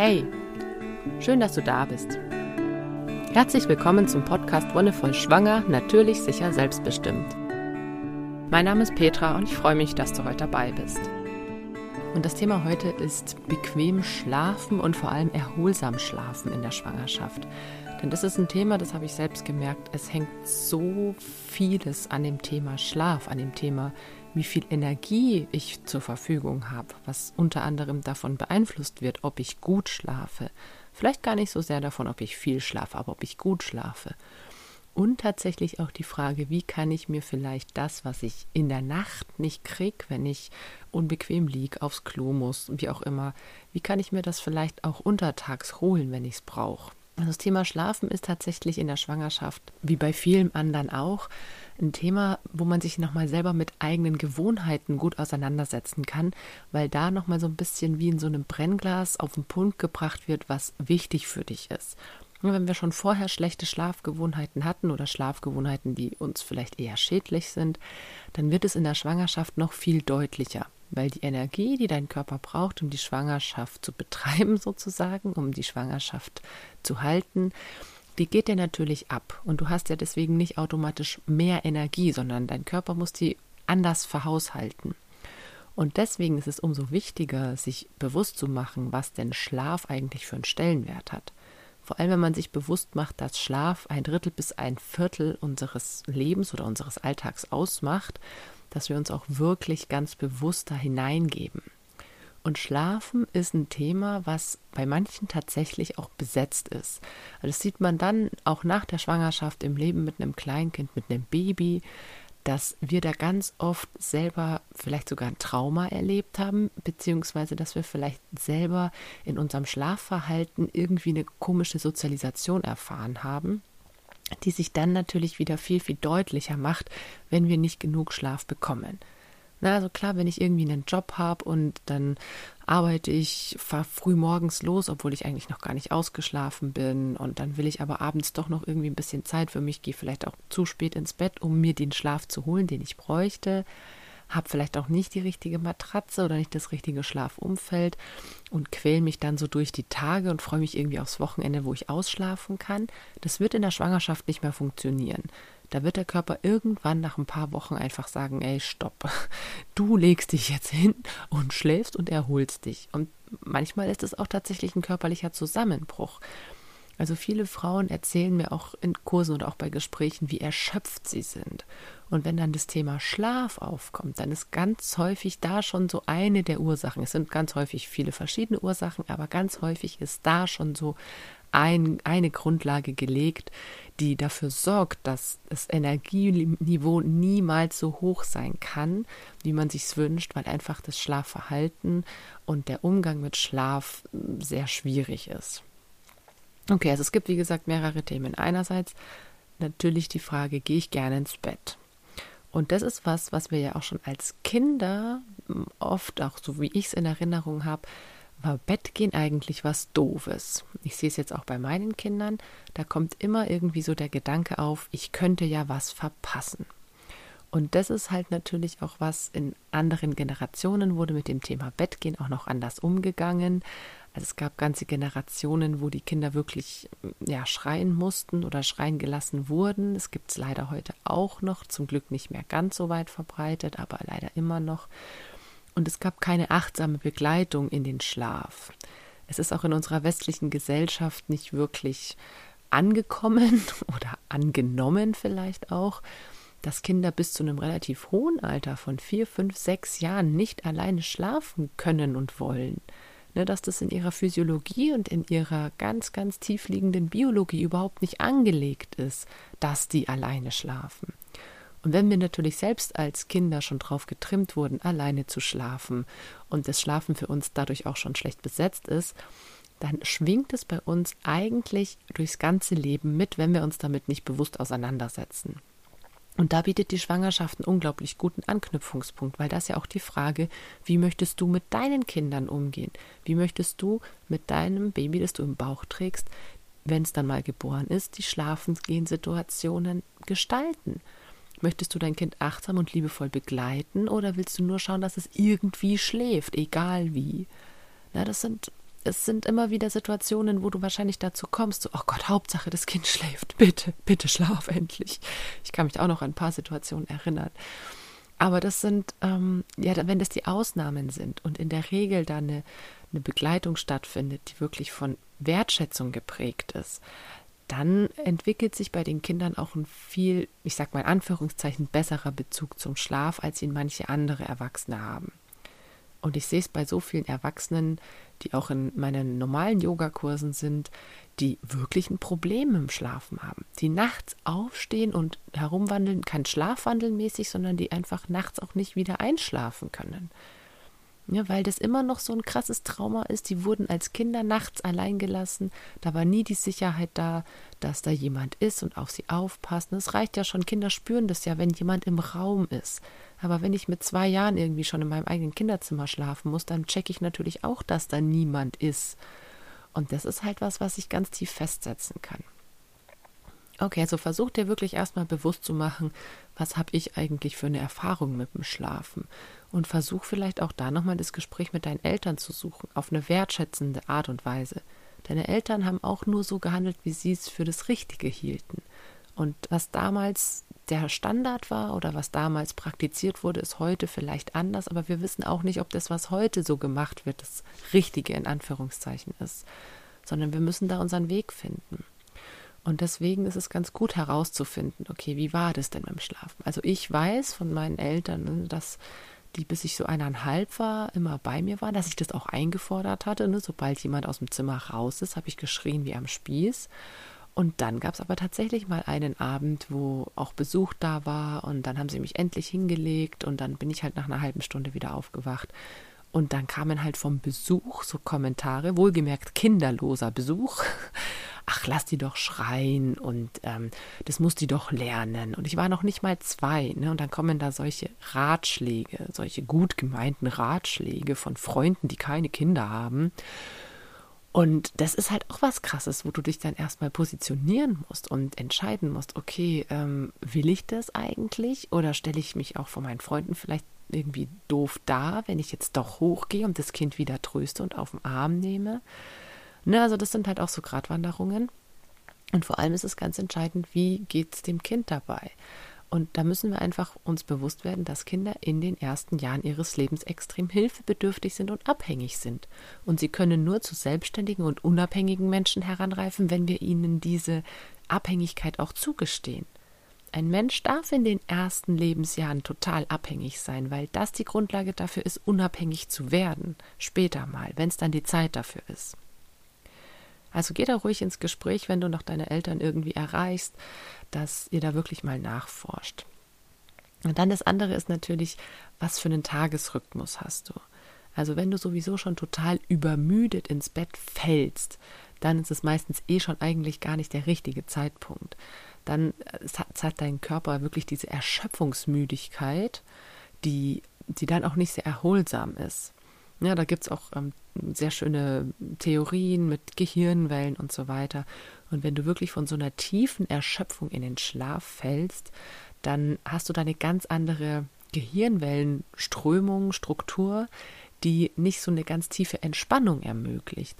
Hey, schön, dass du da bist. Herzlich willkommen zum Podcast Wonnevoll Schwanger, natürlich, sicher, selbstbestimmt. Mein Name ist Petra und ich freue mich, dass du heute dabei bist. Und das Thema heute ist bequem schlafen und vor allem erholsam schlafen in der Schwangerschaft. Denn das ist ein Thema, das habe ich selbst gemerkt, es hängt so vieles an dem Thema Schlaf, an dem Thema wie viel Energie ich zur Verfügung habe, was unter anderem davon beeinflusst wird, ob ich gut schlafe. Vielleicht gar nicht so sehr davon, ob ich viel schlafe, aber ob ich gut schlafe. Und tatsächlich auch die Frage, wie kann ich mir vielleicht das, was ich in der Nacht nicht kriege, wenn ich unbequem liege, aufs Klo muss, wie auch immer, wie kann ich mir das vielleicht auch untertags holen, wenn ich es brauche? Also das Thema Schlafen ist tatsächlich in der Schwangerschaft, wie bei vielen anderen auch, ein Thema, wo man sich nochmal selber mit eigenen Gewohnheiten gut auseinandersetzen kann, weil da nochmal so ein bisschen wie in so einem Brennglas auf den Punkt gebracht wird, was wichtig für dich ist. Und wenn wir schon vorher schlechte Schlafgewohnheiten hatten oder Schlafgewohnheiten, die uns vielleicht eher schädlich sind, dann wird es in der Schwangerschaft noch viel deutlicher, weil die Energie, die dein Körper braucht, um die Schwangerschaft zu betreiben sozusagen, um die Schwangerschaft zu halten, die geht dir natürlich ab. Und du hast ja deswegen nicht automatisch mehr Energie, sondern dein Körper muss die anders verhaushalten. Und deswegen ist es umso wichtiger, sich bewusst zu machen, was denn Schlaf eigentlich für einen Stellenwert hat. Vor allem, wenn man sich bewusst macht, dass Schlaf ein Drittel bis ein Viertel unseres Lebens oder unseres Alltags ausmacht, dass wir uns auch wirklich ganz bewusst da hineingeben. Und Schlafen ist ein Thema, was bei manchen tatsächlich auch besetzt ist. Also das sieht man dann auch nach der Schwangerschaft im Leben mit einem Kleinkind, mit einem Baby, dass wir da ganz oft selber vielleicht sogar ein Trauma erlebt haben, beziehungsweise dass wir vielleicht selber in unserem Schlafverhalten irgendwie eine komische Sozialisation erfahren haben, die sich dann natürlich wieder viel, viel deutlicher macht, wenn wir nicht genug Schlaf bekommen. Na, also klar, wenn ich irgendwie einen Job habe und dann arbeite ich, fahre früh morgens los, obwohl ich eigentlich noch gar nicht ausgeschlafen bin und dann will ich aber abends doch noch irgendwie ein bisschen Zeit für mich, gehe vielleicht auch zu spät ins Bett, um mir den Schlaf zu holen, den ich bräuchte, habe vielleicht auch nicht die richtige Matratze oder nicht das richtige Schlafumfeld und quäle mich dann so durch die Tage und freue mich irgendwie aufs Wochenende, wo ich ausschlafen kann. Das wird in der Schwangerschaft nicht mehr funktionieren. Da wird der Körper irgendwann nach ein paar Wochen einfach sagen, ey, stopp, du legst dich jetzt hin und schläfst und erholst dich. Und manchmal ist es auch tatsächlich ein körperlicher Zusammenbruch. Also viele Frauen erzählen mir auch in Kursen oder auch bei Gesprächen, wie erschöpft sie sind. Und wenn dann das Thema Schlaf aufkommt, dann ist ganz häufig da schon so eine der Ursachen. Es sind ganz häufig viele verschiedene Ursachen, aber ganz häufig ist da schon so ein, eine Grundlage gelegt, die dafür sorgt, dass das Energieniveau niemals so hoch sein kann, wie man sich wünscht, weil einfach das Schlafverhalten und der Umgang mit Schlaf sehr schwierig ist. Okay, also es gibt wie gesagt mehrere Themen. Einerseits natürlich die Frage, gehe ich gerne ins Bett? Und das ist was, was wir ja auch schon als Kinder oft, auch so wie ich es in Erinnerung habe, war Bettgehen eigentlich was Doofes. Ich sehe es jetzt auch bei meinen Kindern, da kommt immer irgendwie so der Gedanke auf, ich könnte ja was verpassen. Und das ist halt natürlich auch was, in anderen Generationen wurde mit dem Thema Bettgehen auch noch anders umgegangen. Also es gab ganze Generationen, wo die Kinder wirklich ja, schreien mussten oder schreien gelassen wurden. Es gibt es leider heute auch noch, zum Glück nicht mehr ganz so weit verbreitet, aber leider immer noch und es gab keine achtsame Begleitung in den Schlaf. Es ist auch in unserer westlichen Gesellschaft nicht wirklich angekommen oder angenommen vielleicht auch, dass Kinder bis zu einem relativ hohen Alter von vier, fünf, sechs Jahren nicht alleine schlafen können und wollen. Ne, dass das in ihrer Physiologie und in ihrer ganz, ganz tiefliegenden Biologie überhaupt nicht angelegt ist, dass die alleine schlafen. Und wenn wir natürlich selbst als Kinder schon drauf getrimmt wurden, alleine zu schlafen und das Schlafen für uns dadurch auch schon schlecht besetzt ist, dann schwingt es bei uns eigentlich durchs ganze Leben mit, wenn wir uns damit nicht bewusst auseinandersetzen. Und da bietet die Schwangerschaft einen unglaublich guten Anknüpfungspunkt, weil das ja auch die Frage, wie möchtest du mit deinen Kindern umgehen? Wie möchtest du mit deinem Baby, das du im Bauch trägst, wenn es dann mal geboren ist, die Schlafengehensituationen gestalten? Möchtest du dein Kind achtsam und liebevoll begleiten oder willst du nur schauen, dass es irgendwie schläft, egal wie? Na, das sind es sind immer wieder Situationen, wo du wahrscheinlich dazu kommst, so, oh Gott, Hauptsache das Kind schläft, bitte, bitte schlaf endlich. Ich kann mich auch noch an ein paar Situationen erinnern. Aber das sind, ähm, ja, wenn das die Ausnahmen sind und in der Regel da eine, eine Begleitung stattfindet, die wirklich von Wertschätzung geprägt ist, dann entwickelt sich bei den Kindern auch ein viel, ich sag mal in Anführungszeichen, besserer Bezug zum Schlaf, als ihn manche andere Erwachsene haben. Und ich sehe es bei so vielen Erwachsenen, die auch in meinen normalen Yogakursen sind, die wirklich ein Problem im Schlafen haben. Die nachts aufstehen und herumwandeln, kein Schlafwandeln mäßig, sondern die einfach nachts auch nicht wieder einschlafen können. Ja, weil das immer noch so ein krasses Trauma ist. Die wurden als Kinder nachts allein gelassen. Da war nie die Sicherheit da, dass da jemand ist und auf sie aufpasst. Es reicht ja schon, Kinder spüren das ja, wenn jemand im Raum ist. Aber wenn ich mit zwei Jahren irgendwie schon in meinem eigenen Kinderzimmer schlafen muss, dann checke ich natürlich auch, dass da niemand ist. Und das ist halt was, was ich ganz tief festsetzen kann. Okay, also versuch dir wirklich erstmal bewusst zu machen, was habe ich eigentlich für eine Erfahrung mit dem Schlafen? Und versuch vielleicht auch da nochmal das Gespräch mit deinen Eltern zu suchen, auf eine wertschätzende Art und Weise. Deine Eltern haben auch nur so gehandelt, wie sie es für das Richtige hielten. Und was damals der Standard war oder was damals praktiziert wurde, ist heute vielleicht anders, aber wir wissen auch nicht, ob das, was heute so gemacht wird, das Richtige in Anführungszeichen ist, sondern wir müssen da unseren Weg finden. Und deswegen ist es ganz gut herauszufinden, okay, wie war das denn beim Schlafen? Also ich weiß von meinen Eltern, dass die, bis ich so eineinhalb war, immer bei mir waren, dass ich das auch eingefordert hatte. Ne? Sobald jemand aus dem Zimmer raus ist, habe ich geschrien wie am Spieß. Und dann gab es aber tatsächlich mal einen Abend, wo auch Besuch da war und dann haben sie mich endlich hingelegt und dann bin ich halt nach einer halben Stunde wieder aufgewacht. Und dann kamen halt vom Besuch so Kommentare, wohlgemerkt kinderloser Besuch, ach, lass die doch schreien und ähm, das muss die doch lernen. Und ich war noch nicht mal zwei, ne? Und dann kommen da solche Ratschläge, solche gut gemeinten Ratschläge von Freunden, die keine Kinder haben. Und das ist halt auch was Krasses, wo du dich dann erstmal positionieren musst und entscheiden musst, okay, ähm, will ich das eigentlich oder stelle ich mich auch von meinen Freunden vielleicht irgendwie doof dar, wenn ich jetzt doch hochgehe und das Kind wieder tröste und auf den Arm nehme? Ne, also das sind halt auch so Gratwanderungen. Und vor allem ist es ganz entscheidend, wie geht es dem Kind dabei? Und da müssen wir einfach uns bewusst werden, dass Kinder in den ersten Jahren ihres Lebens extrem hilfebedürftig sind und abhängig sind. Und sie können nur zu selbstständigen und unabhängigen Menschen heranreifen, wenn wir ihnen diese Abhängigkeit auch zugestehen. Ein Mensch darf in den ersten Lebensjahren total abhängig sein, weil das die Grundlage dafür ist, unabhängig zu werden, später mal, wenn es dann die Zeit dafür ist. Also geh da ruhig ins Gespräch, wenn du noch deine Eltern irgendwie erreichst, dass ihr da wirklich mal nachforscht. Und dann das andere ist natürlich, was für einen Tagesrhythmus hast du? Also wenn du sowieso schon total übermüdet ins Bett fällst, dann ist es meistens eh schon eigentlich gar nicht der richtige Zeitpunkt. Dann hat dein Körper wirklich diese Erschöpfungsmüdigkeit, die, die dann auch nicht sehr erholsam ist. Ja, da gibt es auch ähm, sehr schöne Theorien mit Gehirnwellen und so weiter. Und wenn du wirklich von so einer tiefen Erschöpfung in den Schlaf fällst, dann hast du da eine ganz andere Gehirnwellenströmung, Struktur, die nicht so eine ganz tiefe Entspannung ermöglicht,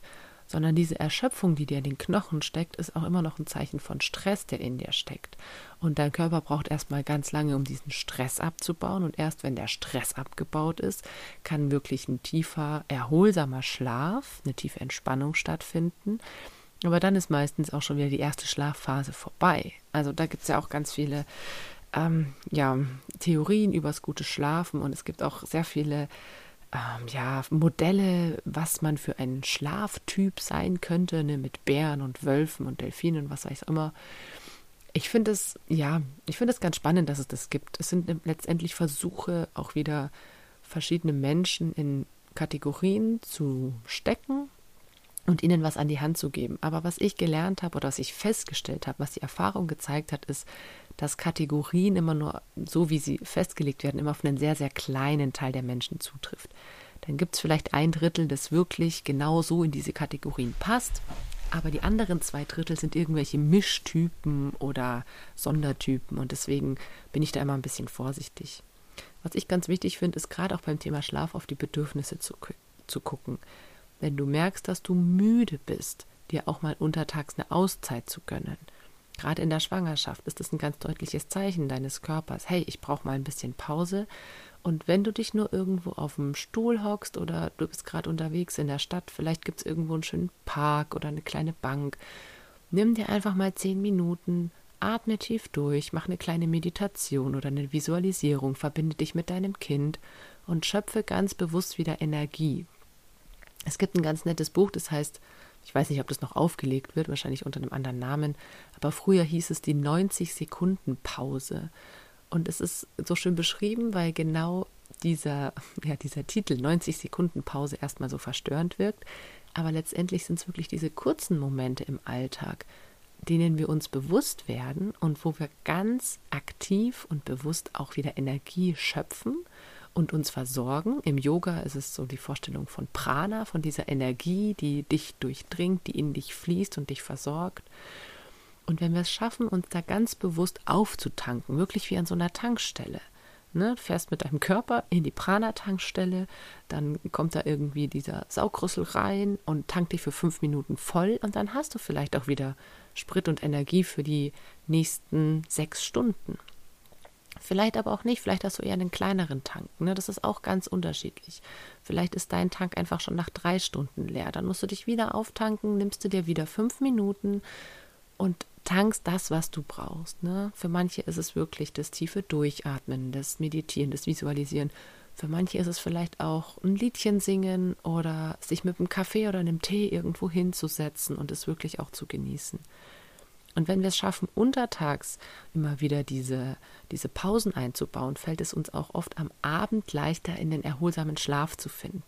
sondern diese Erschöpfung, die dir in den Knochen steckt, ist auch immer noch ein Zeichen von Stress, der in dir steckt. Und dein Körper braucht erstmal ganz lange, um diesen Stress abzubauen. Und erst wenn der Stress abgebaut ist, kann wirklich ein tiefer, erholsamer Schlaf, eine tiefe Entspannung stattfinden. Aber dann ist meistens auch schon wieder die erste Schlafphase vorbei. Also da gibt es ja auch ganz viele ähm, ja, Theorien übers gute Schlafen und es gibt auch sehr viele ähm, ja, Modelle, was man für ein Schlaftyp sein könnte, ne, mit Bären und Wölfen und Delfinen und was weiß ich immer. Ich finde es, ja, ich finde es ganz spannend, dass es das gibt. Es sind letztendlich Versuche, auch wieder verschiedene Menschen in Kategorien zu stecken und ihnen was an die Hand zu geben. Aber was ich gelernt habe oder was ich festgestellt habe, was die Erfahrung gezeigt hat, ist, dass Kategorien immer nur, so wie sie festgelegt werden, immer auf einen sehr, sehr kleinen Teil der Menschen zutrifft. Dann gibt es vielleicht ein Drittel, das wirklich genau so in diese Kategorien passt. Aber die anderen zwei Drittel sind irgendwelche Mischtypen oder Sondertypen und deswegen bin ich da immer ein bisschen vorsichtig. Was ich ganz wichtig finde, ist gerade auch beim Thema Schlaf auf die Bedürfnisse zu, zu gucken. wenn du merkst, dass du müde bist, dir auch mal untertags eine Auszeit zu gönnen. Gerade in der Schwangerschaft ist es ein ganz deutliches Zeichen deines Körpers. Hey, ich brauche mal ein bisschen Pause. Und wenn du dich nur irgendwo auf dem Stuhl hockst oder du bist gerade unterwegs in der Stadt, vielleicht gibt es irgendwo einen schönen Park oder eine kleine Bank, nimm dir einfach mal zehn Minuten, atme tief durch, mach eine kleine Meditation oder eine Visualisierung, verbinde dich mit deinem Kind und schöpfe ganz bewusst wieder Energie. Es gibt ein ganz nettes Buch, das heißt ich weiß nicht, ob das noch aufgelegt wird, wahrscheinlich unter einem anderen Namen, aber früher hieß es die 90 Sekunden Pause. Und es ist so schön beschrieben, weil genau dieser, ja, dieser Titel 90 Sekunden Pause erstmal so verstörend wirkt. Aber letztendlich sind es wirklich diese kurzen Momente im Alltag, denen wir uns bewusst werden und wo wir ganz aktiv und bewusst auch wieder Energie schöpfen und uns versorgen. Im Yoga ist es so die Vorstellung von Prana, von dieser Energie, die dich durchdringt, die in dich fließt und dich versorgt. Und wenn wir es schaffen, uns da ganz bewusst aufzutanken, wirklich wie an so einer Tankstelle, Ne, fährst mit deinem Körper in die Prana-Tankstelle, dann kommt da irgendwie dieser Saugrüssel rein und tankt dich für fünf Minuten voll und dann hast du vielleicht auch wieder Sprit und Energie für die nächsten sechs Stunden. Vielleicht aber auch nicht. Vielleicht hast du eher einen kleineren Tank. Ne? Das ist auch ganz unterschiedlich. Vielleicht ist dein Tank einfach schon nach drei Stunden leer. Dann musst du dich wieder auftanken, nimmst du dir wieder fünf Minuten und tankst das, was du brauchst. Ne? Für manche ist es wirklich das tiefe Durchatmen, das Meditieren, das Visualisieren. Für manche ist es vielleicht auch ein Liedchen singen oder sich mit einem Kaffee oder einem Tee irgendwo hinzusetzen und es wirklich auch zu genießen. Und wenn wir es schaffen, untertags immer wieder diese, diese Pausen einzubauen, fällt es uns auch oft am Abend leichter, in den erholsamen Schlaf zu finden.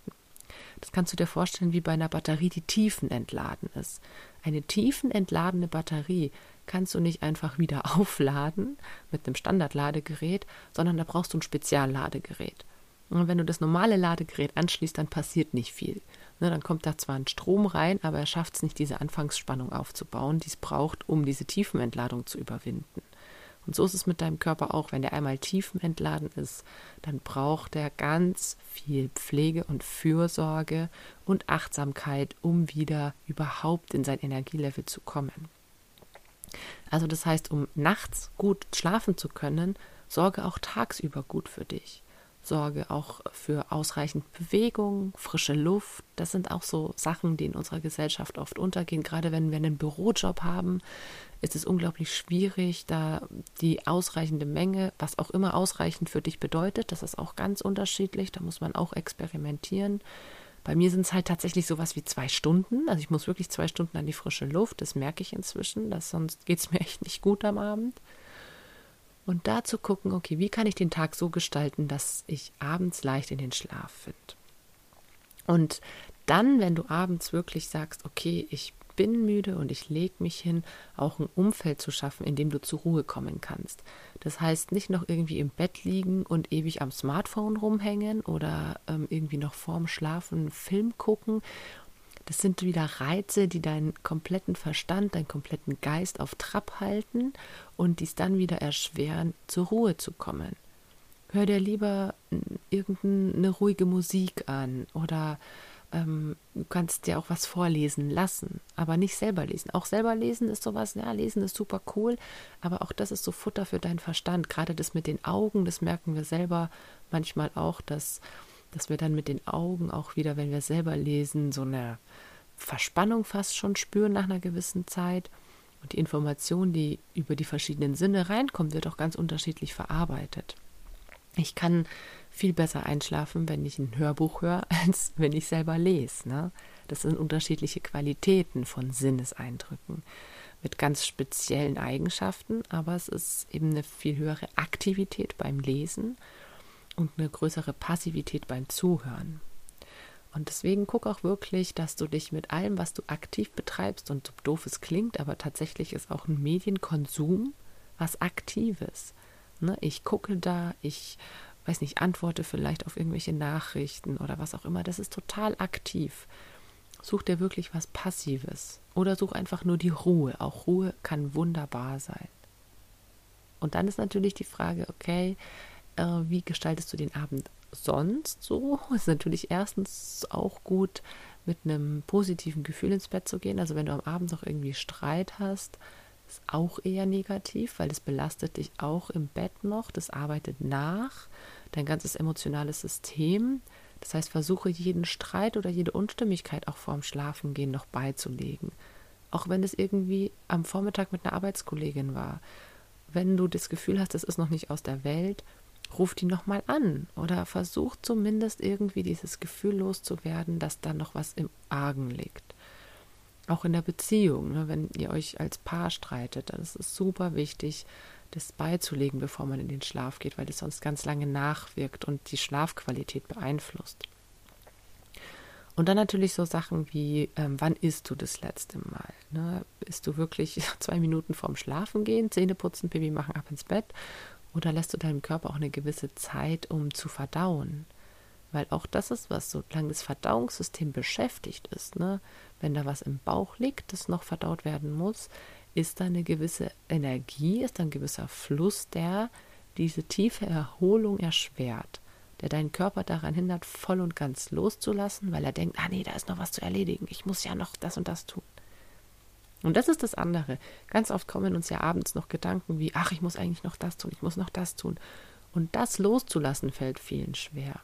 Das kannst du dir vorstellen, wie bei einer Batterie, die tiefenentladen ist. Eine tiefenentladene Batterie kannst du nicht einfach wieder aufladen mit einem Standardladegerät, sondern da brauchst du ein Spezialladegerät. Und wenn du das normale Ladegerät anschließt, dann passiert nicht viel. Ne, dann kommt da zwar ein Strom rein, aber er schafft es nicht, diese Anfangsspannung aufzubauen, die es braucht, um diese Tiefenentladung zu überwinden. Und so ist es mit deinem Körper auch. Wenn der einmal tiefenentladen ist, dann braucht er ganz viel Pflege und Fürsorge und Achtsamkeit, um wieder überhaupt in sein Energielevel zu kommen. Also das heißt, um nachts gut schlafen zu können, sorge auch tagsüber gut für dich. Sorge auch für ausreichend Bewegung, frische Luft. Das sind auch so Sachen, die in unserer Gesellschaft oft untergehen. Gerade wenn wir einen Bürojob haben, ist es unglaublich schwierig, da die ausreichende Menge, was auch immer ausreichend für dich bedeutet, das ist auch ganz unterschiedlich. Da muss man auch experimentieren. Bei mir sind es halt tatsächlich sowas wie zwei Stunden. Also ich muss wirklich zwei Stunden an die frische Luft. Das merke ich inzwischen. Das, sonst geht es mir echt nicht gut am Abend. Und da zu gucken, okay, wie kann ich den Tag so gestalten, dass ich abends leicht in den Schlaf finde. Und dann, wenn du abends wirklich sagst, okay, ich bin müde und ich lege mich hin, auch ein Umfeld zu schaffen, in dem du zur Ruhe kommen kannst. Das heißt, nicht noch irgendwie im Bett liegen und ewig am Smartphone rumhängen oder ähm, irgendwie noch vorm Schlafen Film gucken das sind wieder Reize, die deinen kompletten Verstand, deinen kompletten Geist auf Trab halten und dies dann wieder erschweren, zur Ruhe zu kommen. Hör dir lieber irgendeine ruhige Musik an oder ähm, du kannst dir auch was vorlesen lassen, aber nicht selber lesen. Auch selber lesen ist sowas, ja, lesen ist super cool, aber auch das ist so Futter für deinen Verstand. Gerade das mit den Augen, das merken wir selber manchmal auch, dass dass wir dann mit den Augen auch wieder, wenn wir selber lesen, so eine Verspannung fast schon spüren nach einer gewissen Zeit. Und die Information, die über die verschiedenen Sinne reinkommt, wird auch ganz unterschiedlich verarbeitet. Ich kann viel besser einschlafen, wenn ich ein Hörbuch höre, als wenn ich selber lese. Ne? Das sind unterschiedliche Qualitäten von Sinneseindrücken mit ganz speziellen Eigenschaften, aber es ist eben eine viel höhere Aktivität beim Lesen und eine größere Passivität beim Zuhören. Und deswegen guck auch wirklich, dass du dich mit allem, was du aktiv betreibst, und so doof es klingt, aber tatsächlich ist auch ein Medienkonsum was Aktives. Ne? Ich gucke da, ich weiß nicht, antworte vielleicht auf irgendwelche Nachrichten oder was auch immer. Das ist total aktiv. Such dir wirklich was Passives oder such einfach nur die Ruhe. Auch Ruhe kann wunderbar sein. Und dann ist natürlich die Frage, okay, äh, wie gestaltest du den Abend sonst so? Ist natürlich erstens auch gut, mit einem positiven Gefühl ins Bett zu gehen. Also wenn du am Abend noch irgendwie Streit hast, ist auch eher negativ, weil es belastet dich auch im Bett noch. Das arbeitet nach dein ganzes emotionales System. Das heißt, versuche jeden Streit oder jede Unstimmigkeit auch vorm Schlafengehen noch beizulegen. Auch wenn es irgendwie am Vormittag mit einer Arbeitskollegin war. Wenn du das Gefühl hast, es ist noch nicht aus der Welt, ruf die nochmal an oder versuch zumindest irgendwie dieses Gefühl loszuwerden, dass da noch was im Argen liegt. Auch in der Beziehung, ne, wenn ihr euch als Paar streitet, dann ist es super wichtig, das beizulegen, bevor man in den Schlaf geht, weil das sonst ganz lange nachwirkt und die Schlafqualität beeinflusst. Und dann natürlich so Sachen wie, ähm, wann isst du das letzte Mal? Ne? Isst du wirklich zwei Minuten vorm Schlafen gehen, Zähne putzen, Baby machen, ab ins Bett? Oder lässt du deinem Körper auch eine gewisse Zeit, um zu verdauen? Weil auch das ist was, solange das Verdauungssystem beschäftigt ist, ne? wenn da was im Bauch liegt, das noch verdaut werden muss, ist da eine gewisse Energie, ist da ein gewisser Fluss, der diese tiefe Erholung erschwert, der deinen Körper daran hindert, voll und ganz loszulassen, weil er denkt, ah nee, da ist noch was zu erledigen, ich muss ja noch das und das tun. Und das ist das andere. Ganz oft kommen uns ja abends noch Gedanken wie, ach, ich muss eigentlich noch das tun, ich muss noch das tun. Und das loszulassen fällt vielen schwer.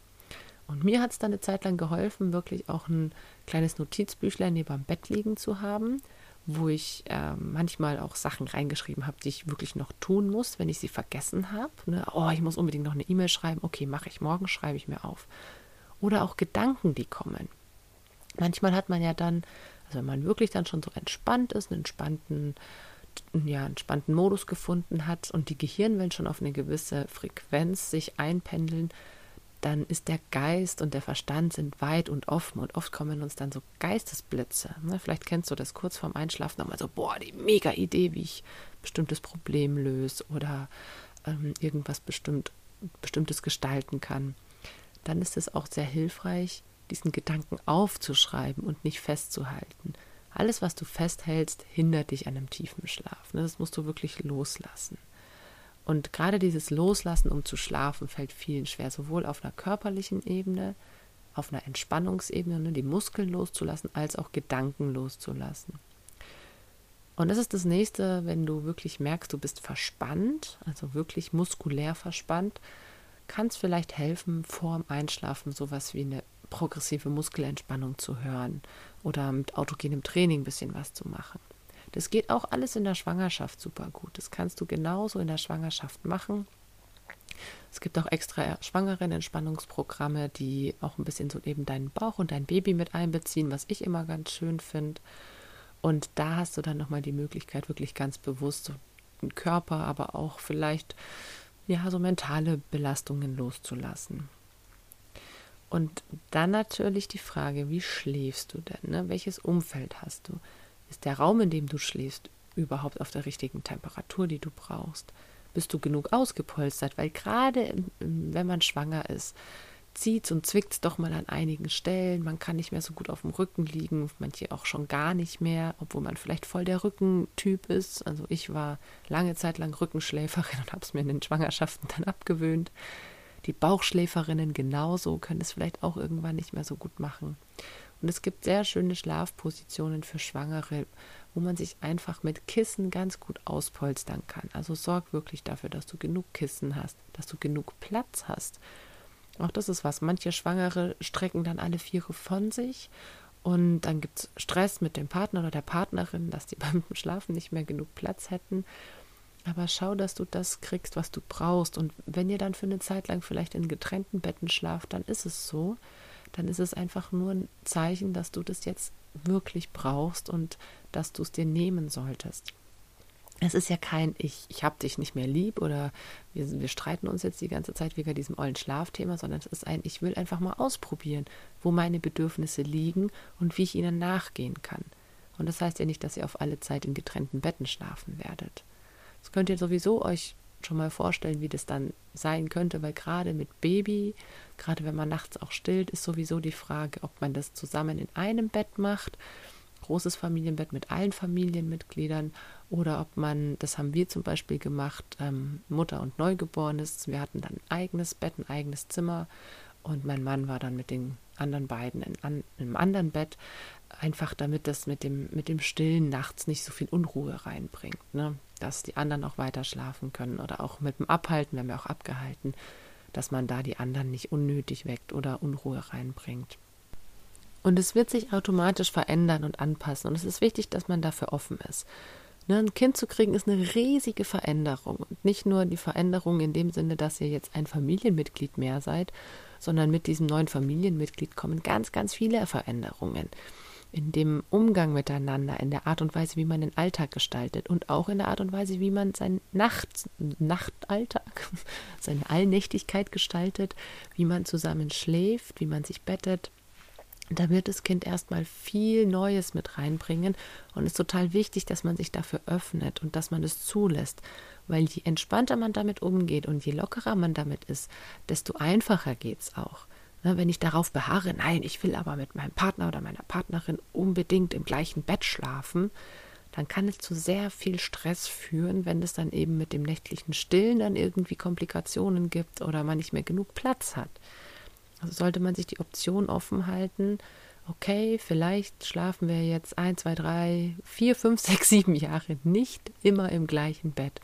Und mir hat es dann eine Zeit lang geholfen, wirklich auch ein kleines Notizbüchlein neben dem Bett liegen zu haben, wo ich äh, manchmal auch Sachen reingeschrieben habe, die ich wirklich noch tun muss, wenn ich sie vergessen habe. Ne? Oh, ich muss unbedingt noch eine E-Mail schreiben. Okay, mache ich morgen, schreibe ich mir auf. Oder auch Gedanken, die kommen. Manchmal hat man ja dann also wenn man wirklich dann schon so entspannt ist, einen entspannten, ja, entspannten Modus gefunden hat und die Gehirnwellen schon auf eine gewisse Frequenz sich einpendeln, dann ist der Geist und der Verstand sind weit und offen und oft kommen uns dann so Geistesblitze. Ne? Vielleicht kennst du das kurz vorm Einschlafen nochmal so, boah, die mega Idee, wie ich bestimmtes Problem löse oder ähm, irgendwas bestimmt, bestimmtes gestalten kann. Dann ist es auch sehr hilfreich, diesen Gedanken aufzuschreiben und nicht festzuhalten. Alles, was du festhältst, hindert dich an einem tiefen Schlaf. Ne? Das musst du wirklich loslassen. Und gerade dieses Loslassen, um zu schlafen, fällt vielen schwer, sowohl auf einer körperlichen Ebene, auf einer Entspannungsebene, ne, die Muskeln loszulassen, als auch Gedanken loszulassen. Und das ist das nächste, wenn du wirklich merkst, du bist verspannt, also wirklich muskulär verspannt, kann es vielleicht helfen, vor dem Einschlafen sowas wie eine progressive Muskelentspannung zu hören oder mit autogenem Training ein bisschen was zu machen. Das geht auch alles in der Schwangerschaft super gut. Das kannst du genauso in der Schwangerschaft machen. Es gibt auch extra schwangeren Entspannungsprogramme, die auch ein bisschen so eben deinen Bauch und dein Baby mit einbeziehen, was ich immer ganz schön finde. Und da hast du dann nochmal die Möglichkeit, wirklich ganz bewusst so den Körper, aber auch vielleicht ja so mentale Belastungen loszulassen. Und dann natürlich die Frage, wie schläfst du denn? Ne? Welches Umfeld hast du? Ist der Raum, in dem du schläfst, überhaupt auf der richtigen Temperatur, die du brauchst? Bist du genug ausgepolstert? Weil gerade wenn man schwanger ist, zieht und zwickt es doch mal an einigen Stellen. Man kann nicht mehr so gut auf dem Rücken liegen, manche auch schon gar nicht mehr, obwohl man vielleicht voll der Rückentyp ist. Also ich war lange Zeit lang Rückenschläferin und habe es mir in den Schwangerschaften dann abgewöhnt. Die Bauchschläferinnen genauso können es vielleicht auch irgendwann nicht mehr so gut machen. Und es gibt sehr schöne Schlafpositionen für Schwangere, wo man sich einfach mit Kissen ganz gut auspolstern kann. Also sorg wirklich dafür, dass du genug Kissen hast, dass du genug Platz hast. Auch das ist was. Manche Schwangere strecken dann alle Viere von sich und dann gibt es Stress mit dem Partner oder der Partnerin, dass die beim Schlafen nicht mehr genug Platz hätten. Aber schau, dass du das kriegst, was du brauchst. Und wenn ihr dann für eine Zeit lang vielleicht in getrennten Betten schlaft, dann ist es so. Dann ist es einfach nur ein Zeichen, dass du das jetzt wirklich brauchst und dass du es dir nehmen solltest. Es ist ja kein Ich, ich hab dich nicht mehr lieb oder wir, wir streiten uns jetzt die ganze Zeit wegen diesem ollen Schlafthema, sondern es ist ein Ich will einfach mal ausprobieren, wo meine Bedürfnisse liegen und wie ich ihnen nachgehen kann. Und das heißt ja nicht, dass ihr auf alle Zeit in getrennten Betten schlafen werdet. Das könnt ihr sowieso euch schon mal vorstellen, wie das dann sein könnte, weil gerade mit Baby, gerade wenn man nachts auch stillt, ist sowieso die Frage, ob man das zusammen in einem Bett macht, großes Familienbett mit allen Familienmitgliedern, oder ob man, das haben wir zum Beispiel gemacht, ähm, Mutter und Neugeborenes, wir hatten dann ein eigenes Bett, ein eigenes Zimmer und mein Mann war dann mit den anderen beiden in, an, im anderen Bett, einfach damit das mit dem, mit dem Stillen nachts nicht so viel Unruhe reinbringt, ne? Dass die anderen auch weiter schlafen können oder auch mit dem Abhalten, wir haben ja auch abgehalten, dass man da die anderen nicht unnötig weckt oder Unruhe reinbringt. Und es wird sich automatisch verändern und anpassen. Und es ist wichtig, dass man dafür offen ist. Ne, ein Kind zu kriegen ist eine riesige Veränderung. Und nicht nur die Veränderung in dem Sinne, dass ihr jetzt ein Familienmitglied mehr seid, sondern mit diesem neuen Familienmitglied kommen ganz, ganz viele Veränderungen. In dem Umgang miteinander, in der Art und Weise, wie man den Alltag gestaltet und auch in der Art und Weise, wie man seinen Nacht, Nachtalltag, seine Allnächtigkeit gestaltet, wie man zusammen schläft, wie man sich bettet da wird das Kind erstmal viel Neues mit reinbringen und es ist total wichtig, dass man sich dafür öffnet und dass man es zulässt, weil je entspannter man damit umgeht und je lockerer man damit ist, desto einfacher geht es auch. Ne, wenn ich darauf beharre, nein, ich will aber mit meinem Partner oder meiner Partnerin unbedingt im gleichen Bett schlafen, dann kann es zu sehr viel Stress führen, wenn es dann eben mit dem nächtlichen Stillen dann irgendwie Komplikationen gibt oder man nicht mehr genug Platz hat. Also sollte man sich die Option offen halten, okay, vielleicht schlafen wir jetzt ein, zwei, drei, vier, fünf, sechs, sieben Jahre nicht immer im gleichen Bett.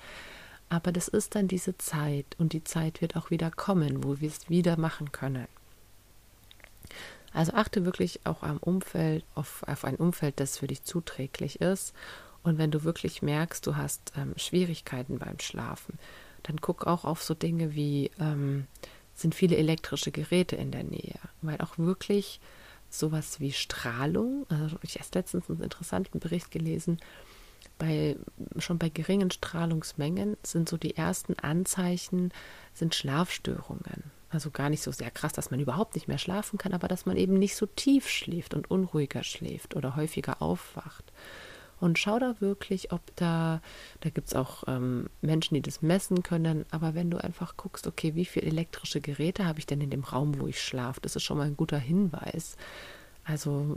Aber das ist dann diese Zeit und die Zeit wird auch wieder kommen, wo wir es wieder machen können. Also achte wirklich auch am Umfeld, auf, auf ein Umfeld, das für dich zuträglich ist. Und wenn du wirklich merkst, du hast ähm, Schwierigkeiten beim Schlafen, dann guck auch auf so Dinge wie ähm, sind viele elektrische Geräte in der Nähe, weil auch wirklich sowas wie Strahlung, also ich habe letztens einen interessanten Bericht gelesen, bei, schon bei geringen Strahlungsmengen sind so die ersten Anzeichen, sind Schlafstörungen. Also gar nicht so sehr krass, dass man überhaupt nicht mehr schlafen kann, aber dass man eben nicht so tief schläft und unruhiger schläft oder häufiger aufwacht und schau da wirklich, ob da, da gibt es auch ähm, Menschen, die das messen können, aber wenn du einfach guckst, okay, wie viele elektrische Geräte habe ich denn in dem Raum, wo ich schlafe, das ist schon mal ein guter Hinweis. Also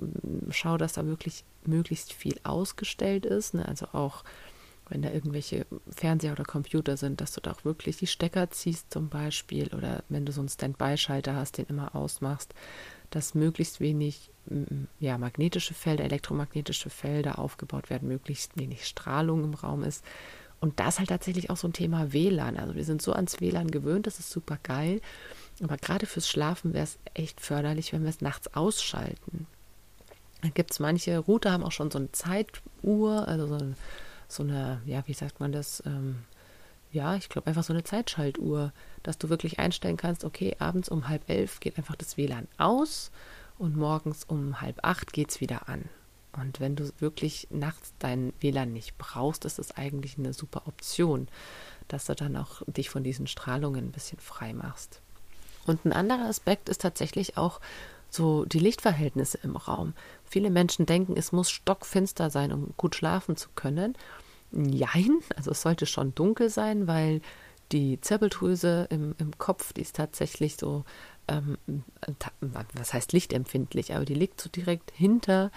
schau, dass da wirklich möglichst viel ausgestellt ist, ne? also auch wenn da irgendwelche Fernseher oder Computer sind, dass du da auch wirklich die Stecker ziehst zum Beispiel oder wenn du so einen Standby-Schalter hast, den immer ausmachst, dass möglichst wenig ja, magnetische Felder, elektromagnetische Felder aufgebaut werden, möglichst wenig Strahlung im Raum ist. Und das halt tatsächlich auch so ein Thema WLAN. Also wir sind so ans WLAN gewöhnt, das ist super geil. Aber gerade fürs Schlafen wäre es echt förderlich, wenn wir es nachts ausschalten. Da gibt es manche Router, haben auch schon so eine Zeituhr, also so, eine, so eine ja, wie sagt man das? Ähm, ja, ich glaube einfach so eine Zeitschaltuhr, dass du wirklich einstellen kannst, okay, abends um halb elf geht einfach das WLAN aus und morgens um halb acht geht es wieder an. Und wenn du wirklich nachts dein WLAN nicht brauchst, ist das eigentlich eine super Option, dass du dann auch dich von diesen Strahlungen ein bisschen frei machst. Und ein anderer Aspekt ist tatsächlich auch so die Lichtverhältnisse im Raum. Viele Menschen denken, es muss stockfinster sein, um gut schlafen zu können. Jein, also es sollte schon dunkel sein, weil die Zirbeldrüse im, im Kopf, die ist tatsächlich so ähm, was heißt lichtempfindlich, aber die liegt so direkt hinter,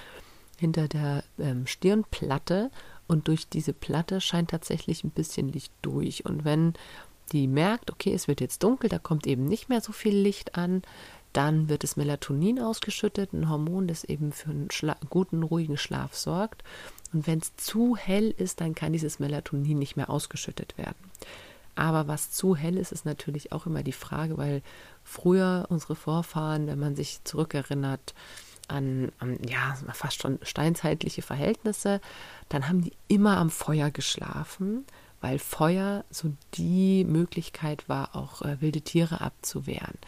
hinter der ähm, Stirnplatte und durch diese Platte scheint tatsächlich ein bisschen Licht durch. Und wenn die merkt, okay, es wird jetzt dunkel, da kommt eben nicht mehr so viel Licht an, dann wird das Melatonin ausgeschüttet, ein Hormon, das eben für einen Schla guten, ruhigen Schlaf sorgt. Und wenn es zu hell ist, dann kann dieses Melatonin nicht mehr ausgeschüttet werden. Aber was zu hell ist, ist natürlich auch immer die Frage, weil früher unsere Vorfahren, wenn man sich zurückerinnert an, an ja, fast schon steinzeitliche Verhältnisse, dann haben die immer am Feuer geschlafen, weil Feuer so die Möglichkeit war, auch äh, wilde Tiere abzuwehren.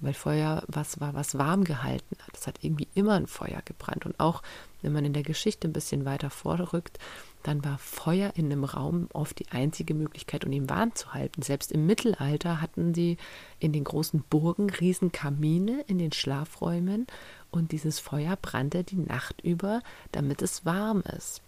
Weil Feuer was war, was warm gehalten hat. Es hat irgendwie immer ein Feuer gebrannt. Und auch wenn man in der Geschichte ein bisschen weiter vorrückt, dann war Feuer in einem Raum oft die einzige Möglichkeit, um ihn warm zu halten. Selbst im Mittelalter hatten sie in den großen Burgen Riesenkamine in den Schlafräumen und dieses Feuer brannte die Nacht über, damit es warm ist.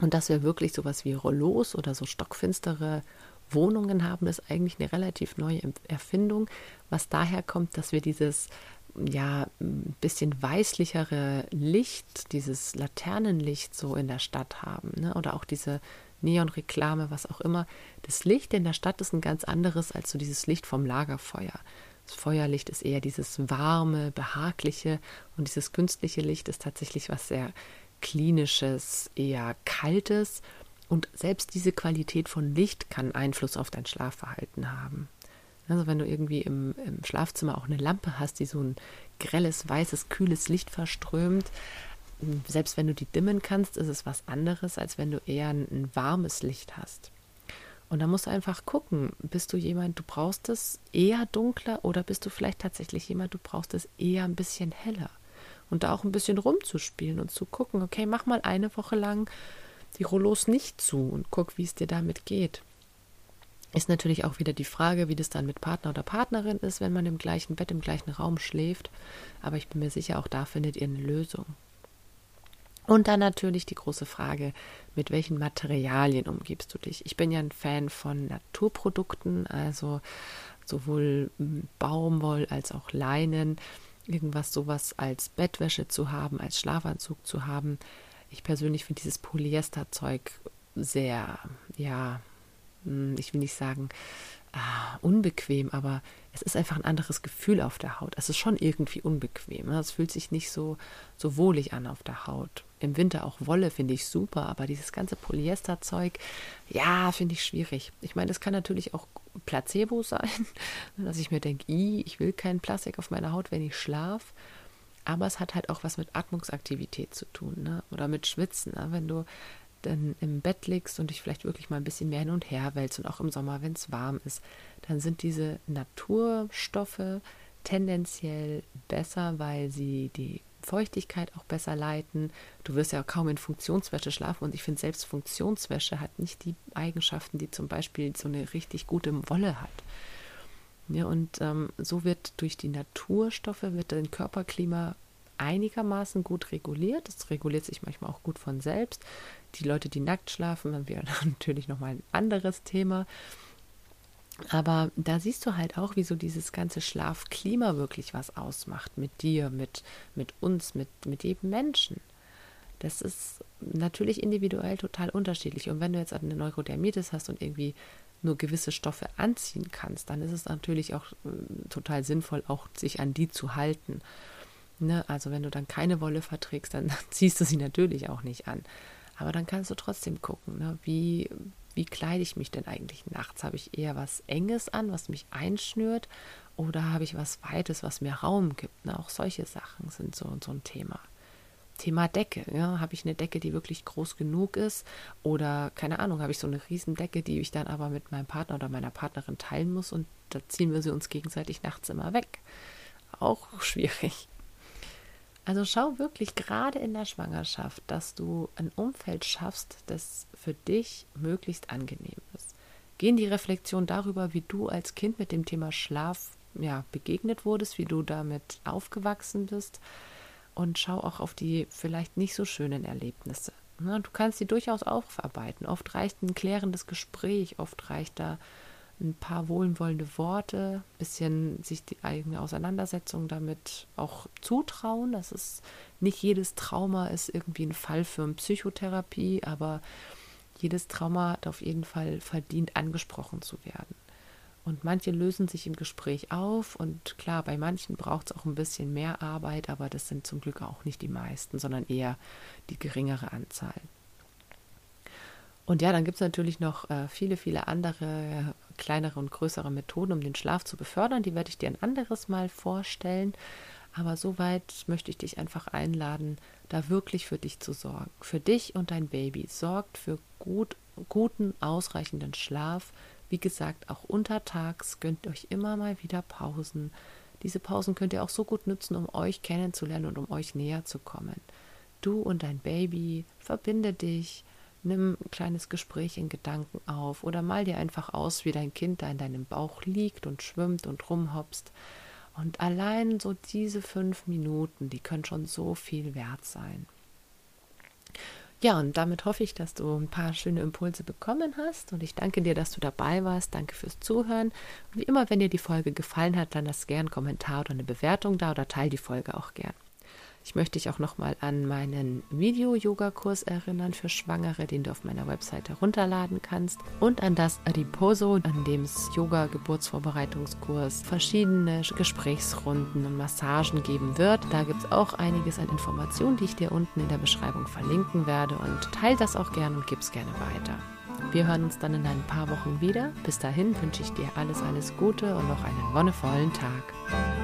Und dass wir wirklich sowas wie Rollos oder so stockfinstere Wohnungen haben, ist eigentlich eine relativ neue Erfindung, was daher kommt, dass wir dieses ja, ein bisschen weißlichere Licht, dieses Laternenlicht so in der Stadt haben, ne? oder auch diese Neonreklame, was auch immer. Das Licht in der Stadt ist ein ganz anderes als so dieses Licht vom Lagerfeuer. Das Feuerlicht ist eher dieses warme, behagliche und dieses künstliche Licht ist tatsächlich was sehr klinisches, eher kaltes. Und selbst diese Qualität von Licht kann Einfluss auf dein Schlafverhalten haben. Also wenn du irgendwie im, im Schlafzimmer auch eine Lampe hast, die so ein grelles, weißes, kühles Licht verströmt, selbst wenn du die dimmen kannst, ist es was anderes, als wenn du eher ein, ein warmes Licht hast. Und da musst du einfach gucken, bist du jemand, du brauchst es eher dunkler oder bist du vielleicht tatsächlich jemand, du brauchst es eher ein bisschen heller. Und da auch ein bisschen rumzuspielen und zu gucken, okay, mach mal eine Woche lang die Rollos nicht zu und guck, wie es dir damit geht. Ist natürlich auch wieder die Frage, wie das dann mit Partner oder Partnerin ist, wenn man im gleichen Bett, im gleichen Raum schläft. Aber ich bin mir sicher, auch da findet ihr eine Lösung. Und dann natürlich die große Frage, mit welchen Materialien umgibst du dich? Ich bin ja ein Fan von Naturprodukten, also sowohl Baumwoll als auch Leinen, irgendwas sowas als Bettwäsche zu haben, als Schlafanzug zu haben. Ich persönlich finde dieses Polyesterzeug sehr, ja, hm, ich will nicht sagen ah, unbequem, aber es ist einfach ein anderes Gefühl auf der Haut. Es ist schon irgendwie unbequem. Ne? Es fühlt sich nicht so, so wohlig an auf der Haut. Im Winter auch Wolle finde ich super, aber dieses ganze Polyesterzeug, ja, finde ich schwierig. Ich meine, das kann natürlich auch Placebo sein, dass ich mir denke, ich will kein Plastik auf meiner Haut, wenn ich schlafe. Aber es hat halt auch was mit Atmungsaktivität zu tun, ne? Oder mit Schwitzen. Ne? Wenn du dann im Bett liegst und dich vielleicht wirklich mal ein bisschen mehr hin und her wälzt und auch im Sommer, wenn es warm ist, dann sind diese Naturstoffe tendenziell besser, weil sie die Feuchtigkeit auch besser leiten. Du wirst ja kaum in Funktionswäsche schlafen und ich finde selbst Funktionswäsche hat nicht die Eigenschaften, die zum Beispiel so eine richtig gute Wolle hat. Ja, und ähm, so wird durch die Naturstoffe wird dein Körperklima einigermaßen gut reguliert. Es reguliert sich manchmal auch gut von selbst. Die Leute, die nackt schlafen, dann wäre natürlich nochmal ein anderes Thema. Aber da siehst du halt auch, wie so dieses ganze Schlafklima wirklich was ausmacht mit dir, mit, mit uns, mit, mit jedem Menschen. Das ist natürlich individuell total unterschiedlich. Und wenn du jetzt eine Neurodermitis hast und irgendwie nur gewisse Stoffe anziehen kannst, dann ist es natürlich auch äh, total sinnvoll, auch sich an die zu halten. Ne? Also wenn du dann keine Wolle verträgst, dann ziehst du sie natürlich auch nicht an. Aber dann kannst du trotzdem gucken, ne? wie, wie kleide ich mich denn eigentlich nachts? Habe ich eher was Enges an, was mich einschnürt? Oder habe ich was Weites, was mir Raum gibt? Ne? Auch solche Sachen sind so, so ein Thema. Thema Decke. Ja? Habe ich eine Decke, die wirklich groß genug ist? Oder, keine Ahnung, habe ich so eine Riesendecke, die ich dann aber mit meinem Partner oder meiner Partnerin teilen muss und da ziehen wir sie uns gegenseitig nachts immer weg? Auch schwierig. Also schau wirklich gerade in der Schwangerschaft, dass du ein Umfeld schaffst, das für dich möglichst angenehm ist. Geh in die Reflexion darüber, wie du als Kind mit dem Thema Schlaf ja, begegnet wurdest, wie du damit aufgewachsen bist und schau auch auf die vielleicht nicht so schönen Erlebnisse. Du kannst sie durchaus aufarbeiten. Oft reicht ein klärendes Gespräch, oft reicht da ein paar wohlwollende Worte, ein bisschen sich die eigene Auseinandersetzung damit auch zutrauen. Das ist nicht jedes Trauma ist irgendwie ein Fall für eine Psychotherapie, aber jedes Trauma hat auf jeden Fall verdient, angesprochen zu werden. Und manche lösen sich im Gespräch auf und klar, bei manchen braucht es auch ein bisschen mehr Arbeit, aber das sind zum Glück auch nicht die meisten, sondern eher die geringere Anzahl. Und ja, dann gibt es natürlich noch äh, viele, viele andere kleinere und größere Methoden, um den Schlaf zu befördern. Die werde ich dir ein anderes Mal vorstellen. Aber soweit möchte ich dich einfach einladen, da wirklich für dich zu sorgen. Für dich und dein Baby. Sorgt für gut, guten, ausreichenden Schlaf. Wie gesagt, auch untertags gönnt euch immer mal wieder Pausen. Diese Pausen könnt ihr auch so gut nutzen, um euch kennenzulernen und um euch näher zu kommen. Du und dein Baby, verbinde dich, Nimm ein kleines Gespräch in Gedanken auf oder mal dir einfach aus, wie dein Kind da in deinem Bauch liegt und schwimmt und rumhopst. Und allein so diese fünf Minuten, die können schon so viel wert sein. Ja, und damit hoffe ich, dass du ein paar schöne Impulse bekommen hast. Und ich danke dir, dass du dabei warst. Danke fürs Zuhören. Und wie immer, wenn dir die Folge gefallen hat, dann lass gern einen Kommentar oder eine Bewertung da oder teile die Folge auch gern. Ich möchte dich auch nochmal an meinen Video-Yoga-Kurs erinnern für Schwangere, den du auf meiner Webseite herunterladen kannst. Und an das Riposo, an dem es Yoga-Geburtsvorbereitungskurs verschiedene Gesprächsrunden und Massagen geben wird. Da gibt es auch einiges an Informationen, die ich dir unten in der Beschreibung verlinken werde. Und teile das auch gerne und gib es gerne weiter. Wir hören uns dann in ein paar Wochen wieder. Bis dahin wünsche ich dir alles, alles Gute und noch einen wonnevollen Tag.